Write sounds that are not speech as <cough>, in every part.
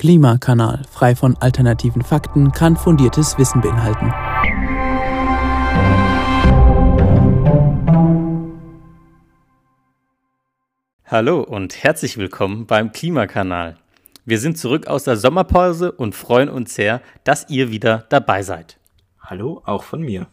Klimakanal, frei von alternativen Fakten, kann fundiertes Wissen beinhalten. Hallo und herzlich willkommen beim Klimakanal. Wir sind zurück aus der Sommerpause und freuen uns sehr, dass ihr wieder dabei seid. Hallo, auch von mir.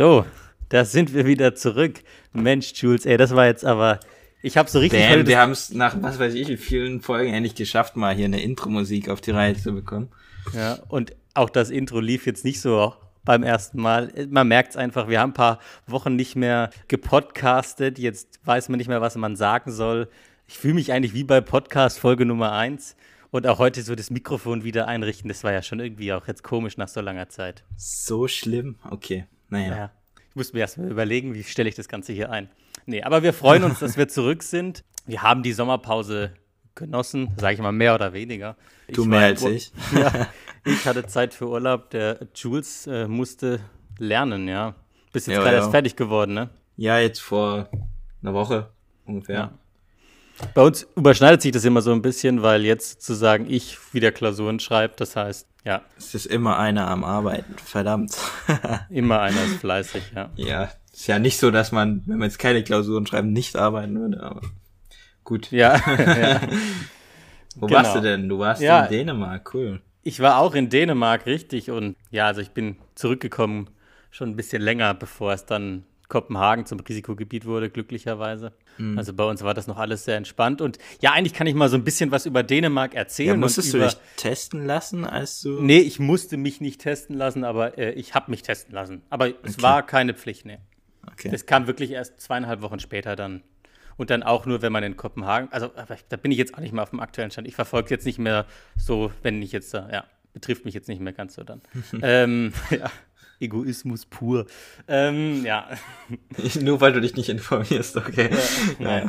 So, da sind wir wieder zurück. Mensch, Jules, ey, das war jetzt aber. Ich habe so richtig. Damn, wir haben es nach was weiß ich in vielen Folgen endlich geschafft, mal hier eine Intro-Musik auf die Reihe zu bekommen. Ja, und auch das Intro lief jetzt nicht so beim ersten Mal. Man merkt es einfach, wir haben ein paar Wochen nicht mehr gepodcastet. Jetzt weiß man nicht mehr, was man sagen soll. Ich fühle mich eigentlich wie bei Podcast Folge Nummer 1. Und auch heute so das Mikrofon wieder einrichten, das war ja schon irgendwie auch jetzt komisch nach so langer Zeit. So schlimm? Okay. Naja. Ja. Ich muss mir erstmal überlegen, wie stelle ich das Ganze hier ein. Nee, aber wir freuen uns, dass wir <laughs> zurück sind. Wir haben die Sommerpause genossen, sage ich mal mehr oder weniger. Du mehr als ich. <laughs> Ja, ich hatte Zeit für Urlaub. Der Jules äh, musste lernen, ja. Bist jetzt ja, gerade ja. erst fertig geworden, ne? Ja, jetzt vor einer Woche ungefähr. Bei uns überschneidet sich das immer so ein bisschen, weil jetzt sozusagen ich wieder Klausuren schreibe. Das heißt, ja. Es ist immer einer am Arbeiten, verdammt. <laughs> immer einer ist fleißig, ja. Ja, ist ja nicht so, dass man, wenn man jetzt keine Klausuren schreibt, nicht arbeiten würde, aber gut. Ja. <laughs> ja. Wo genau. warst du denn? Du warst ja, in Dänemark, cool. Ich war auch in Dänemark, richtig. Und ja, also ich bin zurückgekommen schon ein bisschen länger, bevor es dann Kopenhagen zum Risikogebiet wurde, glücklicherweise. Mhm. Also bei uns war das noch alles sehr entspannt. Und ja, eigentlich kann ich mal so ein bisschen was über Dänemark erzählen. Ja, musstest du dich testen lassen, als du. Nee, ich musste mich nicht testen lassen, aber äh, ich habe mich testen lassen. Aber okay. es war keine Pflicht, nee. Okay. Das kam wirklich erst zweieinhalb Wochen später dann. Und dann auch nur, wenn man in Kopenhagen, also da bin ich jetzt auch nicht mehr auf dem aktuellen Stand. Ich verfolge jetzt nicht mehr so, wenn ich jetzt, ja, betrifft mich jetzt nicht mehr ganz so dann. <laughs> ähm, <laughs> ja. Egoismus pur. Ähm, ja. <laughs> Nur weil du dich nicht informierst, okay. Ja, <laughs> naja.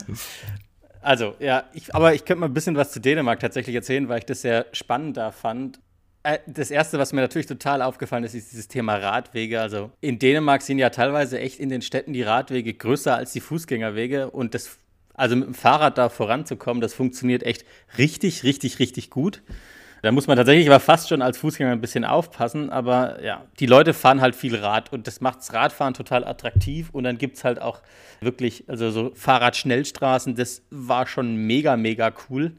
Also, ja, ich, aber ich könnte mal ein bisschen was zu Dänemark tatsächlich erzählen, weil ich das sehr spannend da fand. Äh, das erste, was mir natürlich total aufgefallen ist, ist dieses Thema Radwege. Also in Dänemark sind ja teilweise echt in den Städten die Radwege größer als die Fußgängerwege und das, also mit dem Fahrrad da voranzukommen, das funktioniert echt richtig, richtig, richtig gut. Da muss man tatsächlich aber fast schon als Fußgänger ein bisschen aufpassen. Aber ja, die Leute fahren halt viel Rad und das macht das Radfahren total attraktiv. Und dann gibt es halt auch wirklich, also so Fahrradschnellstraßen, das war schon mega, mega cool.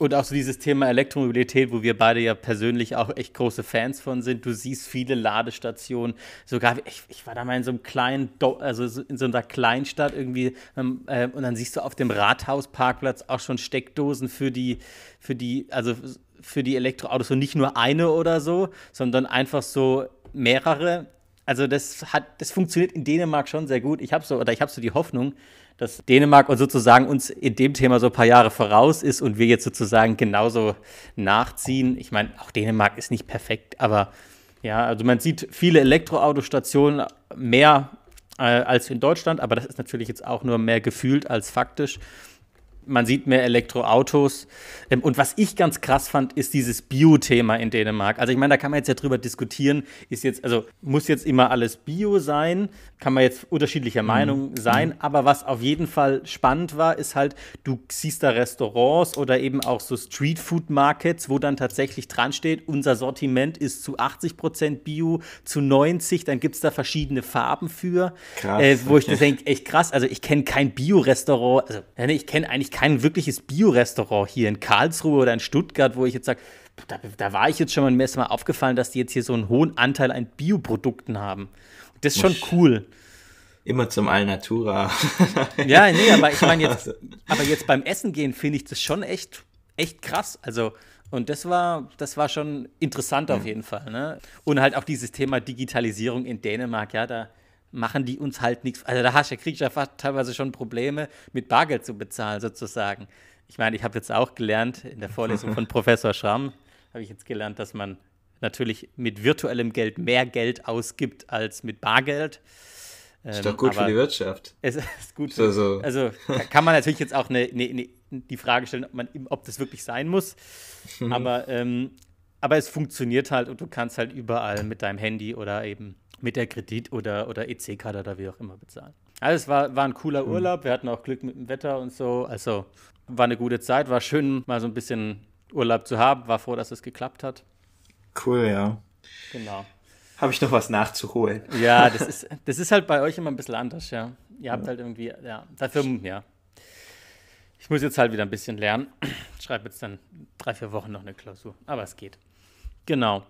Und auch so dieses Thema Elektromobilität, wo wir beide ja persönlich auch echt große Fans von sind. Du siehst viele Ladestationen. Sogar, ich, ich war da mal in so einem kleinen, Do also in so einer Kleinstadt irgendwie. Ähm, äh, und dann siehst du auf dem Rathausparkplatz auch schon Steckdosen für die, für die, also für die Elektroautos und nicht nur eine oder so, sondern einfach so mehrere. Also das hat, das funktioniert in Dänemark schon sehr gut. Ich habe so oder ich habe so die Hoffnung, dass Dänemark und sozusagen uns in dem Thema so ein paar Jahre voraus ist und wir jetzt sozusagen genauso nachziehen. Ich meine, auch Dänemark ist nicht perfekt, aber ja, also man sieht viele Elektroautostationen mehr äh, als in Deutschland, aber das ist natürlich jetzt auch nur mehr gefühlt als faktisch man sieht mehr Elektroautos. Ähm, und was ich ganz krass fand, ist dieses Bio-Thema in Dänemark. Also ich meine, da kann man jetzt ja drüber diskutieren, ist jetzt, also muss jetzt immer alles Bio sein, kann man jetzt unterschiedlicher mhm. Meinung mhm. sein, aber was auf jeden Fall spannend war, ist halt, du siehst da Restaurants oder eben auch so Street-Food-Markets, wo dann tatsächlich dran steht, unser Sortiment ist zu 80 Prozent Bio, zu 90, dann gibt es da verschiedene Farben für, krass, äh, wo ich denke, echt krass, also ich kenne kein Bio-Restaurant, also ich kenne eigentlich kein wirkliches Bio-Restaurant hier in Karlsruhe oder in Stuttgart, wo ich jetzt sage, da, da, war ich jetzt schon mal mir erst mal aufgefallen, dass die jetzt hier so einen hohen Anteil an Bioprodukten haben. Und das ist schon cool. Immer zum Alnatura. <laughs> ja, nee, aber ich meine jetzt, <laughs> aber jetzt beim Essen gehen finde ich das schon echt, echt krass. Also, und das war, das war schon interessant auf jeden Fall. Ne? Und halt auch dieses Thema Digitalisierung in Dänemark, ja, da machen die uns halt nichts. Also da hast du, kriegst du ja fast teilweise schon Probleme, mit Bargeld zu bezahlen, sozusagen. Ich meine, ich habe jetzt auch gelernt, in der Vorlesung von <laughs> Professor Schramm, habe ich jetzt gelernt, dass man natürlich mit virtuellem Geld mehr Geld ausgibt als mit Bargeld. ist doch gut für die Wirtschaft. Es <laughs> ist gut. So. Also kann man natürlich jetzt auch eine, eine, eine, die Frage stellen, ob, man, ob das wirklich sein muss. <laughs> aber, ähm, aber es funktioniert halt und du kannst halt überall mit deinem Handy oder eben mit der Kredit- oder, oder EC-Karte oder wie auch immer bezahlen. Also es war, war ein cooler Urlaub. Wir hatten auch Glück mit dem Wetter und so. Also war eine gute Zeit. War schön, mal so ein bisschen Urlaub zu haben. War froh, dass es geklappt hat. Cool, ja. Genau. Habe ich noch was nachzuholen? Ja, das ist, das ist halt bei euch immer ein bisschen anders, ja. Ihr habt halt irgendwie, ja, dafür, ja. Ich muss jetzt halt wieder ein bisschen lernen. Ich schreibe jetzt dann drei, vier Wochen noch eine Klausur. Aber es geht. Genau.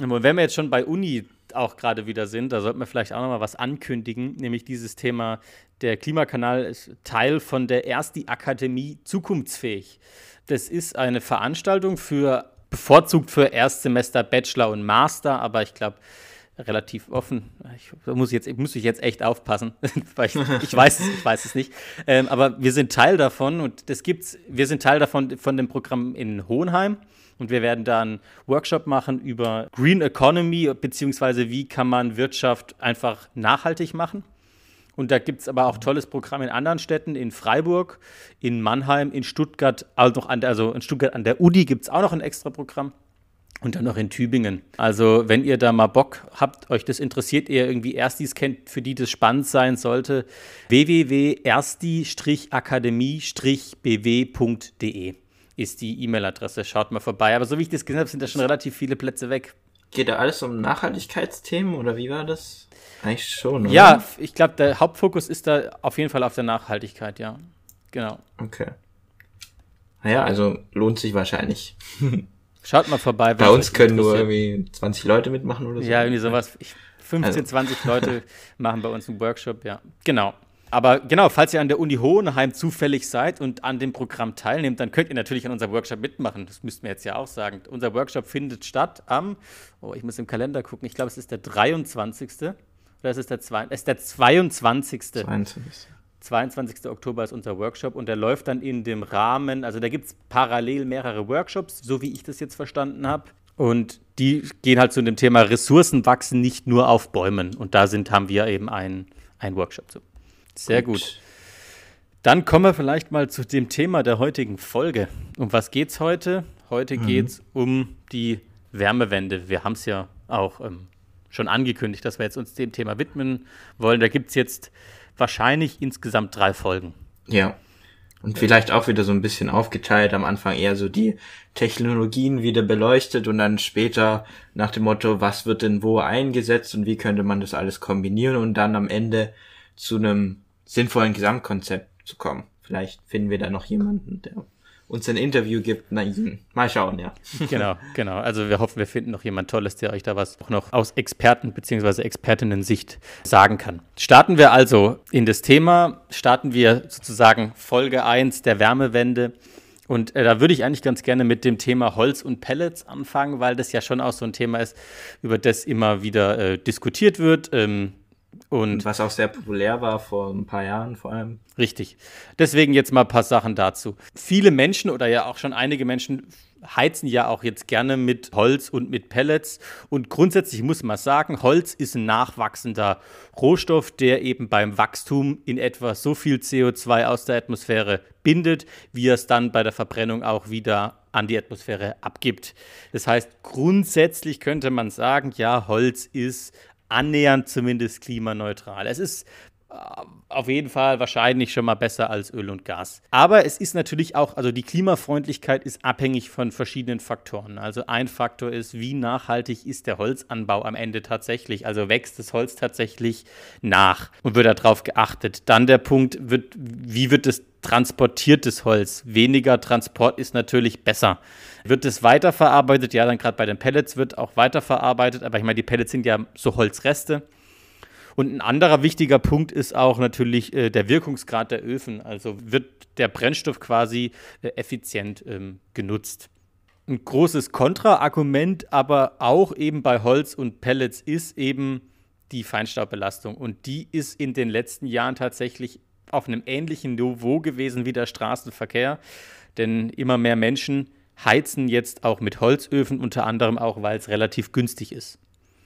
Und wenn wir jetzt schon bei Uni auch gerade wieder sind, da sollten wir vielleicht auch noch mal was ankündigen, nämlich dieses Thema, der Klimakanal ist Teil von der Ersti Akademie Zukunftsfähig. Das ist eine Veranstaltung für bevorzugt für Erstsemester Bachelor und Master, aber ich glaube relativ offen. Ich, da muss, jetzt, muss ich jetzt echt aufpassen, <laughs> weil ich, ich, weiß, es, ich weiß es nicht. Ähm, aber wir sind Teil davon und das gibt's, wir sind Teil davon von dem Programm in Hohenheim. Und wir werden da einen Workshop machen über Green Economy, beziehungsweise wie kann man Wirtschaft einfach nachhaltig machen. Und da gibt es aber auch tolles Programm in anderen Städten, in Freiburg, in Mannheim, in Stuttgart, also, noch an also in Stuttgart an der UDI gibt es auch noch ein extra Programm. Und dann noch in Tübingen. Also, wenn ihr da mal Bock habt, euch das interessiert, ihr irgendwie Erstis kennt, für die das spannend sein sollte, www.ersti-akademie-bw.de ist die E-Mail-Adresse. Schaut mal vorbei. Aber so wie ich das gesehen habe, sind da schon relativ viele Plätze weg. Geht da alles um Nachhaltigkeitsthemen oder wie war das? Eigentlich schon, oder? Ja, ich glaube, der Hauptfokus ist da auf jeden Fall auf der Nachhaltigkeit, ja. Genau. Okay. Naja, also lohnt sich wahrscheinlich. <laughs> Schaut mal vorbei. Bei uns können nur irgendwie 20 Leute mitmachen oder so. Ja, irgendwie sowas. Ich, 15, also. 20 Leute <laughs> machen bei uns einen Workshop, ja. Genau. Aber genau, falls ihr an der Uni Hohenheim zufällig seid und an dem Programm teilnehmt, dann könnt ihr natürlich an unserem Workshop mitmachen. Das müssten wir jetzt ja auch sagen. Unser Workshop findet statt am, oh, ich muss im Kalender gucken, ich glaube, es ist der 23. Oder es ist der, zwei, es ist der 22. 22. 22. Oktober ist unser Workshop und der läuft dann in dem Rahmen, also da gibt es parallel mehrere Workshops, so wie ich das jetzt verstanden habe. Und die gehen halt zu dem Thema Ressourcen wachsen nicht nur auf Bäumen. Und da sind, haben wir eben einen Workshop zu. Sehr gut. gut. Dann kommen wir vielleicht mal zu dem Thema der heutigen Folge. Um was geht's heute? Heute mhm. geht es um die Wärmewende. Wir haben es ja auch ähm, schon angekündigt, dass wir jetzt uns dem Thema widmen wollen. Da gibt es jetzt wahrscheinlich insgesamt drei Folgen. Ja. Und vielleicht auch wieder so ein bisschen aufgeteilt, am Anfang eher so die Technologien wieder beleuchtet und dann später nach dem Motto, was wird denn wo eingesetzt und wie könnte man das alles kombinieren und dann am Ende zu einem sinnvollen Gesamtkonzept zu kommen. Vielleicht finden wir da noch jemanden, der uns ein Interview gibt. Na, mal schauen, ja. <laughs> Genau, genau. Also wir hoffen, wir finden noch jemand Tolles, der euch da was auch noch aus Experten- bzw. Expertinnen-Sicht sagen kann. Starten wir also in das Thema, starten wir sozusagen Folge 1 der Wärmewende. Und äh, da würde ich eigentlich ganz gerne mit dem Thema Holz und Pellets anfangen, weil das ja schon auch so ein Thema ist, über das immer wieder äh, diskutiert wird. Ähm, und was auch sehr populär war vor ein paar Jahren vor allem. Richtig. Deswegen jetzt mal ein paar Sachen dazu. Viele Menschen oder ja auch schon einige Menschen heizen ja auch jetzt gerne mit Holz und mit Pellets. Und grundsätzlich muss man sagen, Holz ist ein nachwachsender Rohstoff, der eben beim Wachstum in etwa so viel CO2 aus der Atmosphäre bindet, wie er es dann bei der Verbrennung auch wieder an die Atmosphäre abgibt. Das heißt, grundsätzlich könnte man sagen, ja, Holz ist annähernd zumindest klimaneutral. Es ist auf jeden Fall wahrscheinlich schon mal besser als Öl und Gas. Aber es ist natürlich auch, also die Klimafreundlichkeit ist abhängig von verschiedenen Faktoren. Also ein Faktor ist, wie nachhaltig ist der Holzanbau am Ende tatsächlich? Also wächst das Holz tatsächlich nach und wird darauf geachtet? Dann der Punkt, wird, wie wird es transportiertes Holz? Weniger Transport ist natürlich besser. Wird es weiterverarbeitet? Ja, dann gerade bei den Pellets wird auch weiterverarbeitet, aber ich meine, die Pellets sind ja so Holzreste. Und ein anderer wichtiger Punkt ist auch natürlich äh, der Wirkungsgrad der Öfen. Also wird der Brennstoff quasi äh, effizient ähm, genutzt. Ein großes Kontraargument, aber auch eben bei Holz und Pellets ist eben die Feinstaubbelastung. Und die ist in den letzten Jahren tatsächlich auf einem ähnlichen Niveau gewesen wie der Straßenverkehr. Denn immer mehr Menschen heizen jetzt auch mit Holzöfen, unter anderem auch, weil es relativ günstig ist.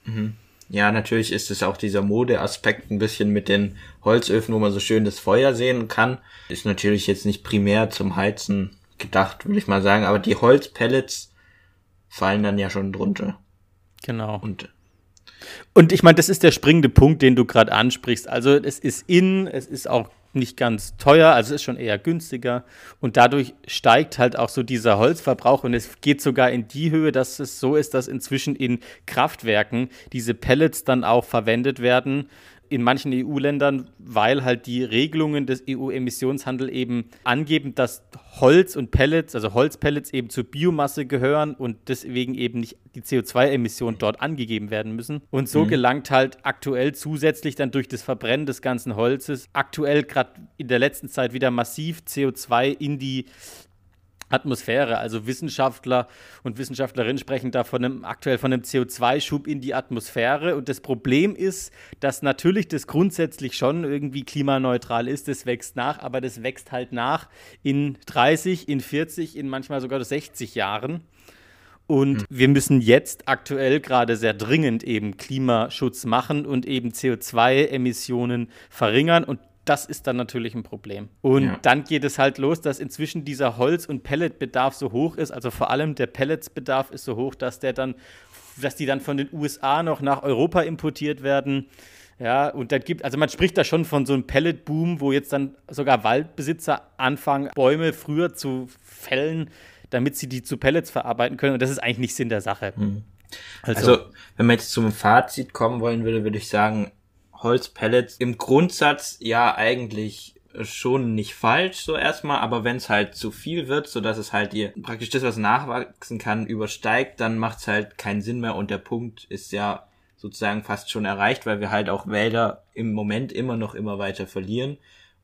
Mhm. Ja, natürlich ist es auch dieser Modeaspekt ein bisschen mit den Holzöfen, wo man so schön das Feuer sehen kann. Ist natürlich jetzt nicht primär zum Heizen gedacht, würde ich mal sagen, aber die Holzpellets fallen dann ja schon drunter. Genau. Und Und ich meine, das ist der springende Punkt, den du gerade ansprichst. Also es ist in, es ist auch nicht ganz teuer, also ist schon eher günstiger. Und dadurch steigt halt auch so dieser Holzverbrauch und es geht sogar in die Höhe, dass es so ist, dass inzwischen in Kraftwerken diese Pellets dann auch verwendet werden, in manchen EU-Ländern, weil halt die Regelungen des EU-Emissionshandels eben angeben, dass Holz und Pellets, also Holzpellets eben zur Biomasse gehören und deswegen eben nicht die CO2-Emissionen dort angegeben werden müssen. Und so mhm. gelangt halt aktuell zusätzlich dann durch das Verbrennen des ganzen Holzes aktuell gerade in der letzten Zeit wieder massiv CO2 in die Atmosphäre. Also Wissenschaftler und Wissenschaftlerinnen sprechen da von einem, aktuell von einem CO2-Schub in die Atmosphäre. Und das Problem ist, dass natürlich das grundsätzlich schon irgendwie klimaneutral ist. Das wächst nach, aber das wächst halt nach in 30, in 40, in manchmal sogar 60 Jahren. Und mhm. wir müssen jetzt aktuell gerade sehr dringend eben Klimaschutz machen und eben CO2-Emissionen verringern. Und das ist dann natürlich ein Problem. Und ja. dann geht es halt los, dass inzwischen dieser Holz- und Pelletbedarf so hoch ist, also vor allem der Pelletsbedarf ist so hoch, dass der dann, dass die dann von den USA noch nach Europa importiert werden. Ja, und dann gibt, also man spricht da schon von so einem Pelletboom, wo jetzt dann sogar Waldbesitzer anfangen, Bäume früher zu fällen, damit sie die zu Pellets verarbeiten können. Und das ist eigentlich nicht Sinn der Sache. Hm. Also, also, wenn man jetzt zum Fazit kommen wollen würde, würde ich sagen, Holzpellets im Grundsatz ja eigentlich schon nicht falsch so erstmal, aber wenn es halt zu viel wird, so dass es halt ihr praktisch das, was nachwachsen kann, übersteigt, dann macht es halt keinen Sinn mehr und der Punkt ist ja sozusagen fast schon erreicht, weil wir halt auch Wälder im Moment immer noch immer weiter verlieren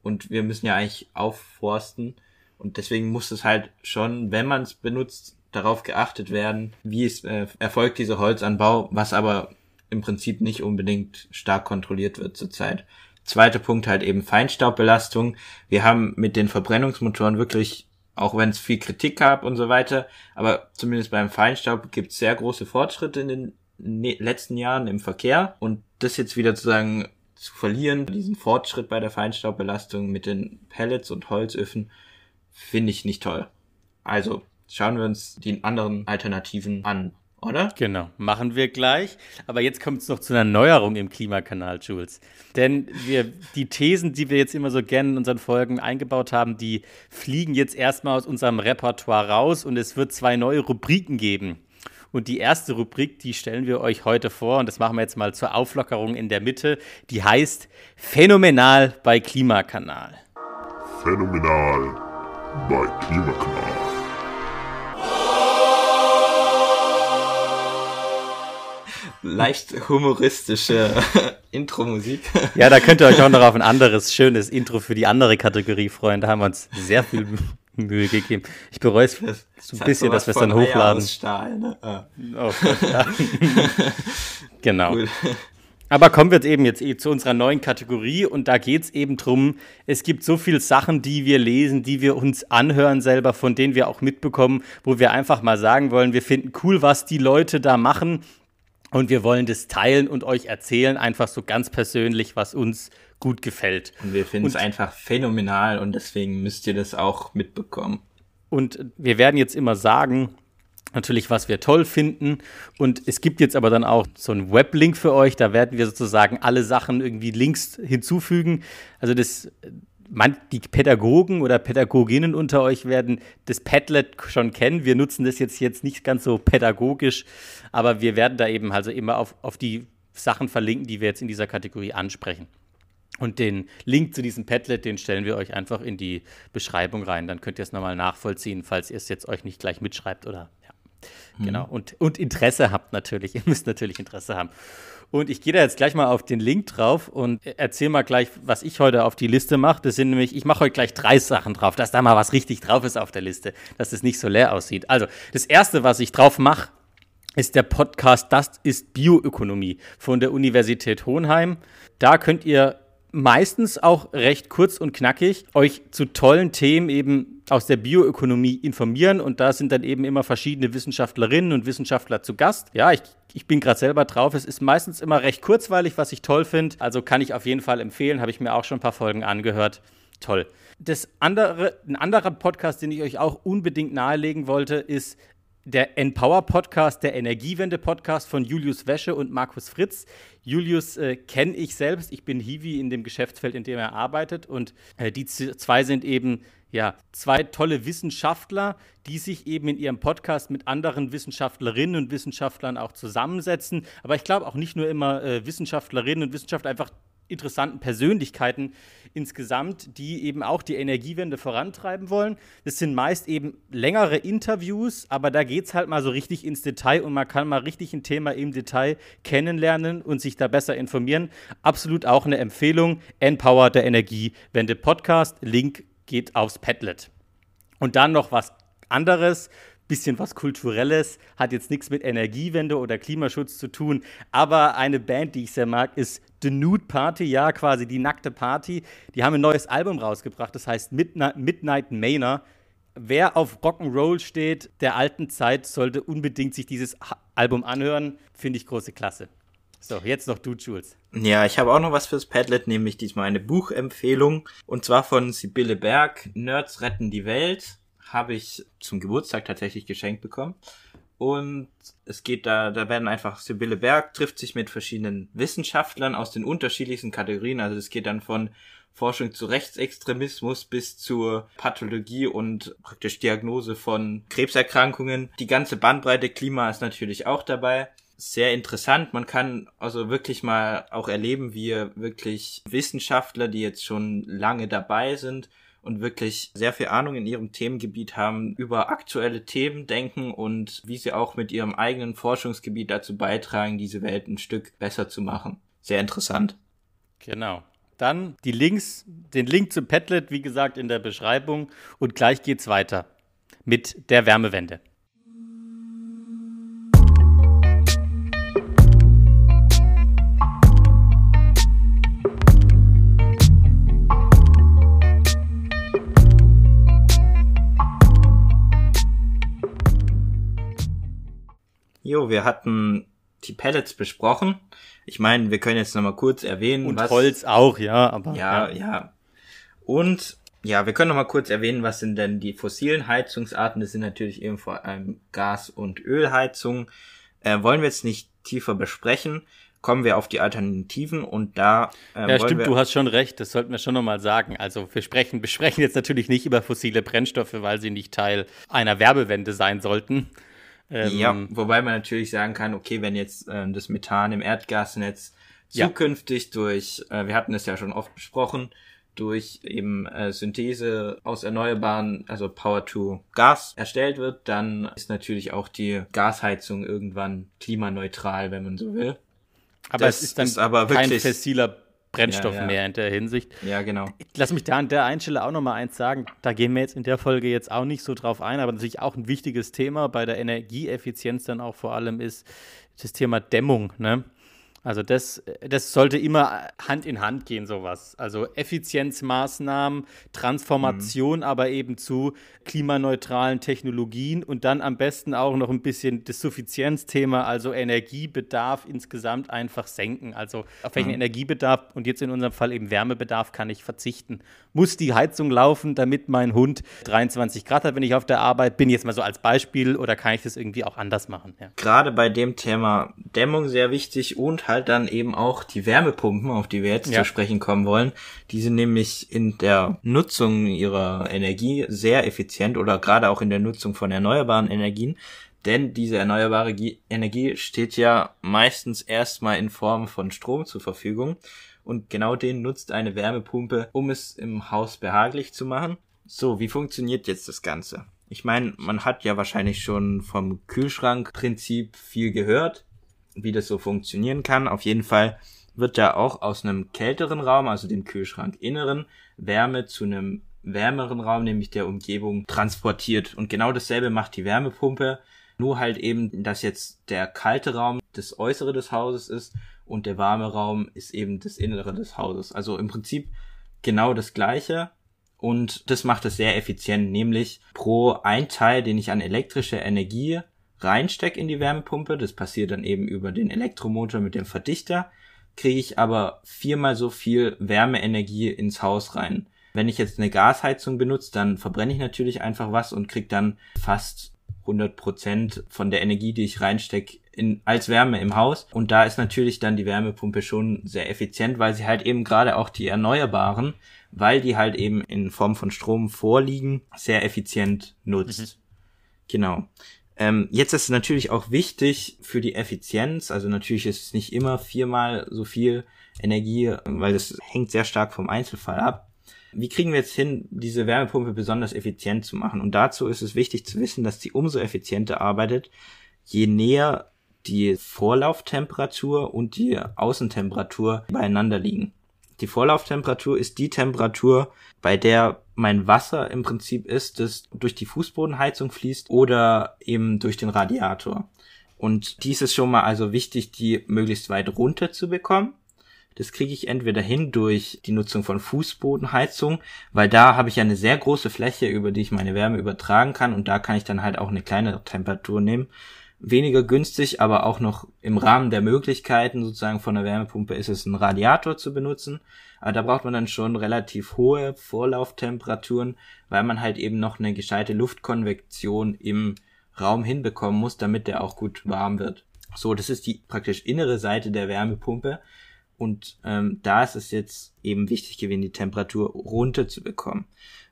und wir müssen ja eigentlich aufforsten und deswegen muss es halt schon, wenn man es benutzt, darauf geachtet werden, wie es äh, erfolgt dieser Holzanbau, was aber im Prinzip nicht unbedingt stark kontrolliert wird zurzeit. Zweiter Punkt halt eben Feinstaubbelastung. Wir haben mit den Verbrennungsmotoren wirklich, auch wenn es viel Kritik gab und so weiter, aber zumindest beim Feinstaub gibt es sehr große Fortschritte in den ne-, letzten Jahren im Verkehr und das jetzt wieder zu sagen, zu verlieren, diesen Fortschritt bei der Feinstaubbelastung mit den Pellets und Holzöfen, finde ich nicht toll. Also schauen wir uns die anderen Alternativen an oder? Genau, machen wir gleich. Aber jetzt kommt es noch zu einer Neuerung im Klimakanal, Jules. Denn wir, die Thesen, die wir jetzt immer so gerne in unseren Folgen eingebaut haben, die fliegen jetzt erstmal aus unserem Repertoire raus und es wird zwei neue Rubriken geben. Und die erste Rubrik, die stellen wir euch heute vor und das machen wir jetzt mal zur Auflockerung in der Mitte. Die heißt Phänomenal bei Klimakanal. Phänomenal bei Klimakanal. Leicht humoristische <laughs> Intro-Musik. Ja, da könnt ihr euch auch noch auf ein anderes schönes Intro für die andere Kategorie freuen. Da haben wir uns sehr viel Mühe gegeben. Ich bereue es so ein bisschen, dass wir es dann hochladen. Stahl, ne? ah. oh <laughs> genau. Cool. Aber kommen wir jetzt eben jetzt eh zu unserer neuen Kategorie und da geht es eben drum, es gibt so viele Sachen, die wir lesen, die wir uns anhören selber, von denen wir auch mitbekommen, wo wir einfach mal sagen wollen, wir finden cool, was die Leute da machen und wir wollen das teilen und euch erzählen, einfach so ganz persönlich, was uns gut gefällt. Und wir finden es einfach phänomenal und deswegen müsst ihr das auch mitbekommen. Und wir werden jetzt immer sagen, natürlich, was wir toll finden. Und es gibt jetzt aber dann auch so einen Weblink für euch. Da werden wir sozusagen alle Sachen irgendwie Links hinzufügen. Also das man, die Pädagogen oder Pädagoginnen unter euch werden das Padlet schon kennen. Wir nutzen das jetzt, jetzt nicht ganz so pädagogisch, aber wir werden da eben also immer auf, auf die Sachen verlinken, die wir jetzt in dieser Kategorie ansprechen. Und den Link zu diesem Padlet, den stellen wir euch einfach in die Beschreibung rein. Dann könnt ihr es nochmal nachvollziehen, falls ihr es jetzt euch nicht gleich mitschreibt oder. Mhm. Genau. Und, und Interesse habt natürlich. <laughs> Ihr müsst natürlich Interesse haben. Und ich gehe da jetzt gleich mal auf den Link drauf und erzähle mal gleich, was ich heute auf die Liste mache. Das sind nämlich, ich mache heute gleich drei Sachen drauf, dass da mal was richtig drauf ist auf der Liste, dass es nicht so leer aussieht. Also, das erste, was ich drauf mache, ist der Podcast Das ist Bioökonomie von der Universität Hohenheim. Da könnt ihr meistens auch recht kurz und knackig euch zu tollen Themen eben aus der Bioökonomie informieren und da sind dann eben immer verschiedene Wissenschaftlerinnen und Wissenschaftler zu Gast. Ja, ich, ich bin gerade selber drauf. Es ist meistens immer recht kurzweilig, was ich toll finde. Also kann ich auf jeden Fall empfehlen, habe ich mir auch schon ein paar Folgen angehört. Toll. Das andere, ein anderer Podcast, den ich euch auch unbedingt nahelegen wollte, ist der Empower Podcast, der Energiewende Podcast von Julius Wäsche und Markus Fritz. Julius äh, kenne ich selbst. Ich bin Hiwi in dem Geschäftsfeld, in dem er arbeitet. Und äh, die zwei sind eben ja, zwei tolle Wissenschaftler, die sich eben in ihrem Podcast mit anderen Wissenschaftlerinnen und Wissenschaftlern auch zusammensetzen. Aber ich glaube auch nicht nur immer äh, Wissenschaftlerinnen und Wissenschaftler, einfach interessanten Persönlichkeiten insgesamt, die eben auch die Energiewende vorantreiben wollen. Das sind meist eben längere Interviews, aber da geht es halt mal so richtig ins Detail und man kann mal richtig ein Thema im Detail kennenlernen und sich da besser informieren. Absolut auch eine Empfehlung. Empower der Energiewende Podcast. Link geht aufs Padlet. Und dann noch was anderes bisschen was Kulturelles, hat jetzt nichts mit Energiewende oder Klimaschutz zu tun. Aber eine Band, die ich sehr mag, ist The Nude Party, ja, quasi die nackte Party. Die haben ein neues Album rausgebracht, das heißt Midnight, Manor. Wer auf Rock'n'Roll steht, der alten Zeit, sollte unbedingt sich dieses Album anhören. Finde ich große Klasse. So, jetzt noch du, Jules. Ja, ich habe auch noch was fürs Padlet, nämlich diesmal eine Buchempfehlung. Und zwar von Sibylle Berg, Nerds retten die Welt habe ich zum Geburtstag tatsächlich geschenkt bekommen. Und es geht da, da werden einfach Sibylle Berg trifft sich mit verschiedenen Wissenschaftlern aus den unterschiedlichsten Kategorien. Also es geht dann von Forschung zu Rechtsextremismus bis zur Pathologie und praktisch Diagnose von Krebserkrankungen. Die ganze Bandbreite Klima ist natürlich auch dabei. Sehr interessant. Man kann also wirklich mal auch erleben, wie wirklich Wissenschaftler, die jetzt schon lange dabei sind, und wirklich sehr viel Ahnung in ihrem Themengebiet haben, über aktuelle Themen denken und wie sie auch mit ihrem eigenen Forschungsgebiet dazu beitragen, diese Welt ein Stück besser zu machen. Sehr interessant. Genau. Dann die Links, den Link zum Padlet, wie gesagt, in der Beschreibung und gleich geht's weiter mit der Wärmewende. Jo, wir hatten die Pellets besprochen. Ich meine, wir können jetzt nochmal kurz erwähnen. Und was, Holz auch, ja, aber. Ja, ja, ja. Und ja, wir können nochmal kurz erwähnen, was sind denn die fossilen Heizungsarten? Das sind natürlich eben vor allem Gas- und Ölheizung. Äh, wollen wir jetzt nicht tiefer besprechen. Kommen wir auf die Alternativen und da. Äh, ja, stimmt, du hast schon recht, das sollten wir schon nochmal sagen. Also wir sprechen, <laughs> besprechen jetzt natürlich nicht über fossile Brennstoffe, weil sie nicht Teil einer Werbewende sein sollten. Ähm, ja, wobei man natürlich sagen kann, okay, wenn jetzt äh, das Methan im Erdgasnetz ja. zukünftig durch, äh, wir hatten es ja schon oft besprochen, durch eben äh, Synthese aus Erneuerbaren, also Power to Gas erstellt wird, dann ist natürlich auch die Gasheizung irgendwann klimaneutral, wenn man so will. Aber das es ist dann ist aber kein fossiler Brennstoff ja, ja. mehr in der Hinsicht. Ja, genau. Lass mich da an der Einstelle auch noch mal eins sagen. Da gehen wir jetzt in der Folge jetzt auch nicht so drauf ein, aber natürlich auch ein wichtiges Thema bei der Energieeffizienz dann auch vor allem ist das Thema Dämmung. Ne? Also das, das sollte immer Hand in Hand gehen, sowas. Also Effizienzmaßnahmen, Transformation mhm. aber eben zu klimaneutralen Technologien und dann am besten auch noch ein bisschen das Suffizienzthema, also Energiebedarf insgesamt einfach senken. Also auf welchen mhm. Energiebedarf und jetzt in unserem Fall eben Wärmebedarf kann ich verzichten. Muss die Heizung laufen, damit mein Hund 23 Grad hat, wenn ich auf der Arbeit bin, jetzt mal so als Beispiel, oder kann ich das irgendwie auch anders machen? Ja. Gerade bei dem Thema Dämmung sehr wichtig und halt dann eben auch die Wärmepumpen, auf die wir jetzt ja. zu sprechen kommen wollen. Die sind nämlich in der Nutzung ihrer Energie sehr effizient oder gerade auch in der Nutzung von erneuerbaren Energien. Denn diese erneuerbare Energie steht ja meistens erstmal in Form von Strom zur Verfügung. Und genau den nutzt eine Wärmepumpe, um es im Haus behaglich zu machen. So, wie funktioniert jetzt das Ganze? Ich meine, man hat ja wahrscheinlich schon vom Kühlschrankprinzip viel gehört wie das so funktionieren kann. Auf jeden Fall wird da auch aus einem kälteren Raum, also dem Kühlschrank inneren, Wärme zu einem wärmeren Raum, nämlich der Umgebung, transportiert. Und genau dasselbe macht die Wärmepumpe. Nur halt eben, dass jetzt der kalte Raum das Äußere des Hauses ist und der warme Raum ist eben das Innere des Hauses. Also im Prinzip genau das Gleiche und das macht es sehr effizient, nämlich pro ein Teil, den ich an elektrischer Energie reinstecke in die Wärmepumpe, das passiert dann eben über den Elektromotor mit dem Verdichter, kriege ich aber viermal so viel Wärmeenergie ins Haus rein. Wenn ich jetzt eine Gasheizung benutze, dann verbrenne ich natürlich einfach was und kriege dann fast 100 Prozent von der Energie, die ich reinstecke, in, als Wärme im Haus. Und da ist natürlich dann die Wärmepumpe schon sehr effizient, weil sie halt eben gerade auch die Erneuerbaren, weil die halt eben in Form von Strom vorliegen, sehr effizient nutzt. Mhm. Genau. Ähm, jetzt ist es natürlich auch wichtig für die Effizienz, also natürlich ist es nicht immer viermal so viel Energie, weil das hängt sehr stark vom Einzelfall ab. Wie kriegen wir jetzt hin, diese Wärmepumpe besonders effizient zu machen? Und dazu ist es wichtig zu wissen, dass sie umso effizienter arbeitet, je näher die Vorlauftemperatur und die Außentemperatur beieinander liegen. Die Vorlauftemperatur ist die Temperatur, bei der mein Wasser im Prinzip ist, das durch die Fußbodenheizung fließt oder eben durch den Radiator. Und dies ist schon mal also wichtig, die möglichst weit runter zu bekommen. Das kriege ich entweder hin durch die Nutzung von Fußbodenheizung, weil da habe ich eine sehr große Fläche, über die ich meine Wärme übertragen kann und da kann ich dann halt auch eine kleinere Temperatur nehmen. Weniger günstig, aber auch noch im Rahmen der Möglichkeiten sozusagen von der Wärmepumpe ist es ein Radiator zu benutzen. Aber da braucht man dann schon relativ hohe Vorlauftemperaturen, weil man halt eben noch eine gescheite Luftkonvektion im Raum hinbekommen muss, damit der auch gut warm wird. So, das ist die praktisch innere Seite der Wärmepumpe. Und ähm, da ist es jetzt eben wichtig gewesen, die Temperatur runter zu bekommen.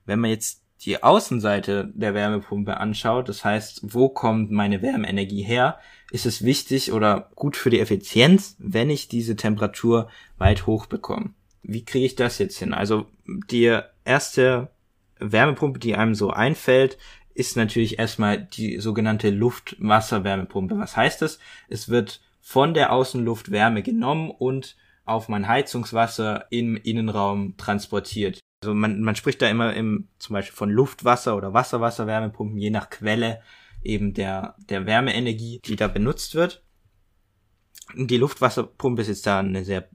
Wenn man jetzt die Außenseite der Wärmepumpe anschaut, das heißt, wo kommt meine Wärmeenergie her, ist es wichtig oder gut für die Effizienz, wenn ich diese Temperatur weit hoch bekomme. Wie kriege ich das jetzt hin? Also die erste Wärmepumpe, die einem so einfällt, ist natürlich erstmal die sogenannte Luft-Wasser-Wärmepumpe. Was heißt das? Es wird von der Außenluft Wärme genommen und auf mein Heizungswasser im Innenraum transportiert. Also man, man spricht da immer im, zum Beispiel von Luftwasser oder Wasserwasserwärmepumpen, je nach Quelle eben der, der Wärmeenergie, die da benutzt wird. Die Luftwasserpumpe ist jetzt da eine sehr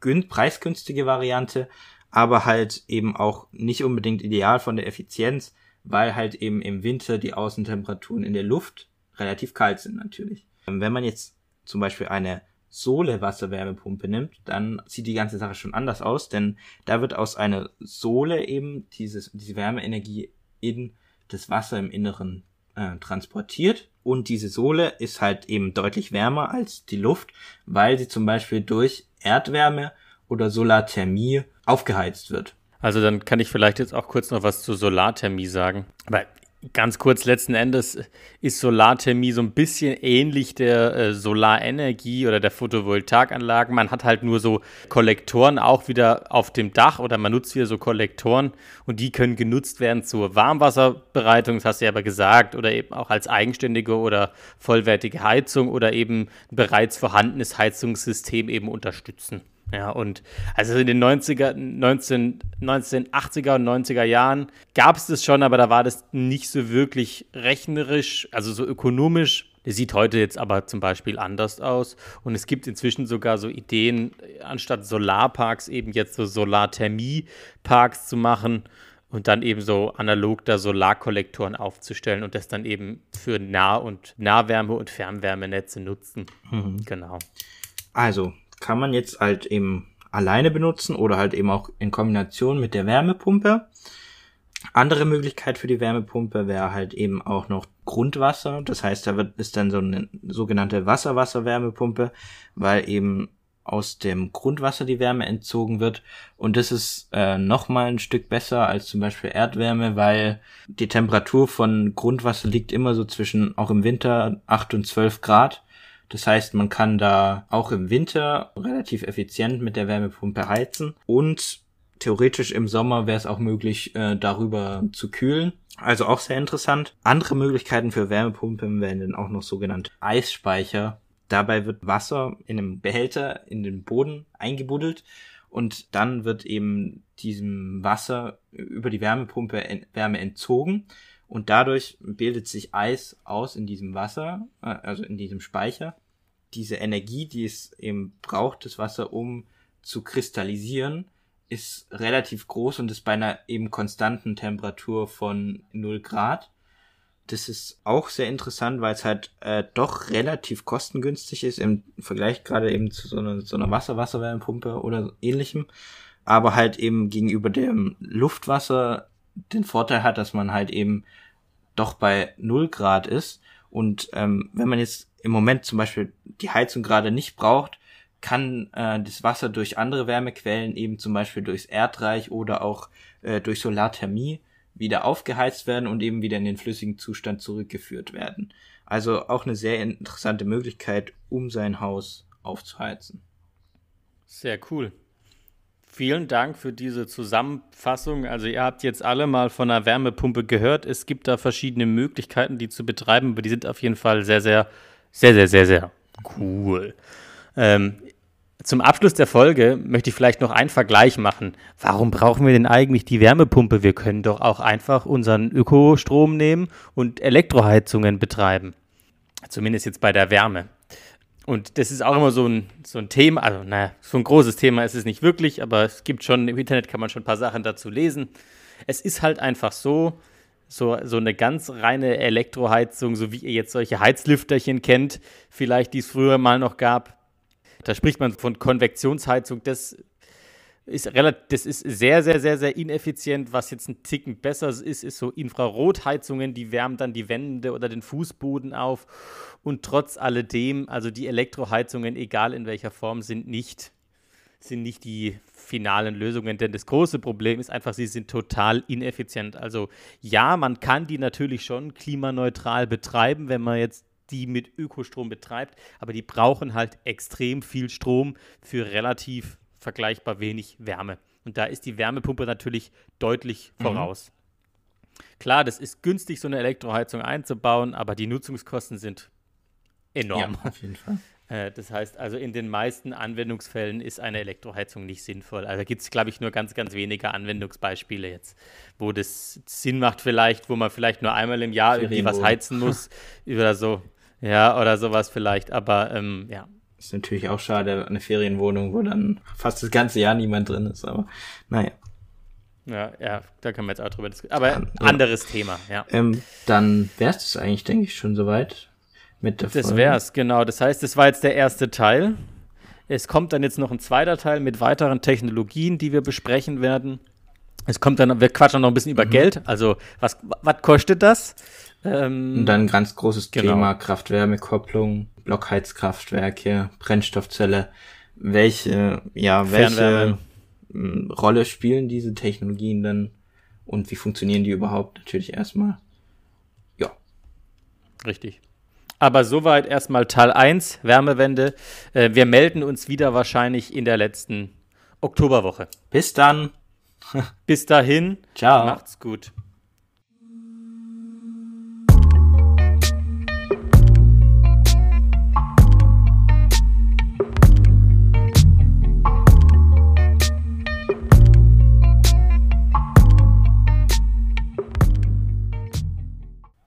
gün preisgünstige Variante, aber halt eben auch nicht unbedingt ideal von der Effizienz, weil halt eben im Winter die Außentemperaturen in der Luft relativ kalt sind natürlich. Wenn man jetzt zum Beispiel eine Sohle Wasserwärmepumpe nimmt, dann sieht die ganze Sache schon anders aus, denn da wird aus einer Sohle eben dieses, diese Wärmeenergie in das Wasser im Inneren äh, transportiert und diese Sohle ist halt eben deutlich wärmer als die Luft, weil sie zum Beispiel durch Erdwärme oder Solarthermie aufgeheizt wird. Also dann kann ich vielleicht jetzt auch kurz noch was zur Solarthermie sagen. Weil Ganz kurz, letzten Endes ist Solarthermie so ein bisschen ähnlich der äh, Solarenergie oder der Photovoltaikanlagen. Man hat halt nur so Kollektoren auch wieder auf dem Dach oder man nutzt wieder so Kollektoren und die können genutzt werden zur Warmwasserbereitung, das hast du ja aber gesagt, oder eben auch als eigenständige oder vollwertige Heizung oder eben ein bereits vorhandenes Heizungssystem eben unterstützen. Ja, und also in den 90er, 19, 1980er und 90er Jahren gab es das schon, aber da war das nicht so wirklich rechnerisch, also so ökonomisch. Das sieht heute jetzt aber zum Beispiel anders aus. Und es gibt inzwischen sogar so Ideen, anstatt Solarparks eben jetzt so Solarthermieparks zu machen und dann eben so analog da Solarkollektoren aufzustellen und das dann eben für Nah- und Nahwärme- und Fernwärmenetze nutzen. Mhm. Genau. Also, kann man jetzt halt eben alleine benutzen oder halt eben auch in Kombination mit der Wärmepumpe. Andere Möglichkeit für die Wärmepumpe wäre halt eben auch noch Grundwasser. Das heißt, da wird, ist dann so eine sogenannte Wasserwasser-Wärmepumpe, weil eben aus dem Grundwasser die Wärme entzogen wird. Und das ist äh, nochmal ein Stück besser als zum Beispiel Erdwärme, weil die Temperatur von Grundwasser liegt immer so zwischen, auch im Winter, 8 und 12 Grad. Das heißt, man kann da auch im Winter relativ effizient mit der Wärmepumpe heizen und theoretisch im Sommer wäre es auch möglich, äh, darüber zu kühlen. Also auch sehr interessant. Andere Möglichkeiten für Wärmepumpen wären dann auch noch sogenannte Eisspeicher. Dabei wird Wasser in einem Behälter in den Boden eingebuddelt und dann wird eben diesem Wasser über die Wärmepumpe Wärme entzogen und dadurch bildet sich Eis aus in diesem Wasser, äh, also in diesem Speicher. diese Energie, die es eben braucht, das Wasser, um zu kristallisieren, ist relativ groß und ist bei einer eben konstanten Temperatur von 0 Grad. Das ist auch sehr interessant, weil es halt äh, doch relativ kostengünstig ist im Vergleich gerade eben zu so einer, so einer Wasser-Wasserwärmepumpe oder ähnlichem. Aber halt eben gegenüber dem Luftwasser den Vorteil hat, dass man halt eben doch bei 0 Grad ist. Und ähm, wenn man jetzt im Moment zum Beispiel die Heizung gerade nicht braucht, kann äh, das Wasser durch andere Wärmequellen, eben zum Beispiel durchs Erdreich oder auch äh, durch Solarthermie, wieder aufgeheizt werden und eben wieder in den flüssigen Zustand zurückgeführt werden. Also auch eine sehr interessante Möglichkeit, um sein Haus aufzuheizen. Sehr cool. Vielen Dank für diese Zusammenfassung. Also ihr habt jetzt alle mal von einer Wärmepumpe gehört. Es gibt da verschiedene Möglichkeiten, die zu betreiben, aber die sind auf jeden Fall sehr, sehr, sehr, sehr, sehr, sehr cool. Ähm, zum Abschluss der Folge möchte ich vielleicht noch einen Vergleich machen. Warum brauchen wir denn eigentlich die Wärmepumpe? Wir können doch auch einfach unseren Ökostrom nehmen und Elektroheizungen betreiben. Zumindest jetzt bei der Wärme. Und das ist auch immer so ein, so ein Thema, also naja, so ein großes Thema ist es nicht wirklich, aber es gibt schon, im Internet kann man schon ein paar Sachen dazu lesen. Es ist halt einfach so, so, so eine ganz reine Elektroheizung, so wie ihr jetzt solche Heizlüfterchen kennt, vielleicht die es früher mal noch gab, da spricht man von Konvektionsheizung. Das ist, relativ, das ist sehr, sehr, sehr, sehr ineffizient. Was jetzt ein Ticken besser ist, ist so Infrarotheizungen, die wärmen dann die Wände oder den Fußboden auf. Und trotz alledem, also die Elektroheizungen, egal in welcher Form, sind nicht, sind nicht die finalen Lösungen. Denn das große Problem ist einfach, sie sind total ineffizient. Also ja, man kann die natürlich schon klimaneutral betreiben, wenn man jetzt die mit Ökostrom betreibt, aber die brauchen halt extrem viel Strom für relativ vergleichbar wenig Wärme. Und da ist die Wärmepumpe natürlich deutlich mhm. voraus. Mhm. Klar, das ist günstig, so eine Elektroheizung einzubauen, aber die Nutzungskosten sind enorm. Ja, auf jeden Fall. <laughs> Äh, das heißt also, in den meisten Anwendungsfällen ist eine Elektroheizung nicht sinnvoll. Also gibt es, glaube ich, nur ganz, ganz wenige Anwendungsbeispiele jetzt, wo das Sinn macht vielleicht, wo man vielleicht nur einmal im Jahr irgendwie was heizen muss <laughs> oder so. Ja, oder sowas vielleicht, aber ähm, ja. Ist natürlich auch schade, eine Ferienwohnung, wo dann fast das ganze Jahr niemand drin ist, aber naja. Ja, ja, da können wir jetzt auch drüber diskutieren. Aber ja, anderes Thema, ja. Ähm, dann wär's das eigentlich, denke ich, schon soweit mit der Folge. Das wär's, genau. Das heißt, das war jetzt der erste Teil. Es kommt dann jetzt noch ein zweiter Teil mit weiteren Technologien, die wir besprechen werden. Es kommt dann, wir quatschen noch ein bisschen über mhm. Geld. Also, was, was kostet das? Ähm, Und dann ein ganz großes genau. Thema Kraft-Wärme-Kopplung, Blockheizkraftwerke, Brennstoffzelle. Welche, ja, welche Rolle spielen diese Technologien denn und wie funktionieren die überhaupt? Natürlich erstmal. Ja. Richtig. Aber soweit erstmal Teil 1, Wärmewende. Äh, wir melden uns wieder wahrscheinlich in der letzten Oktoberwoche. Bis dann. Bis dahin. Ciao. Macht's gut.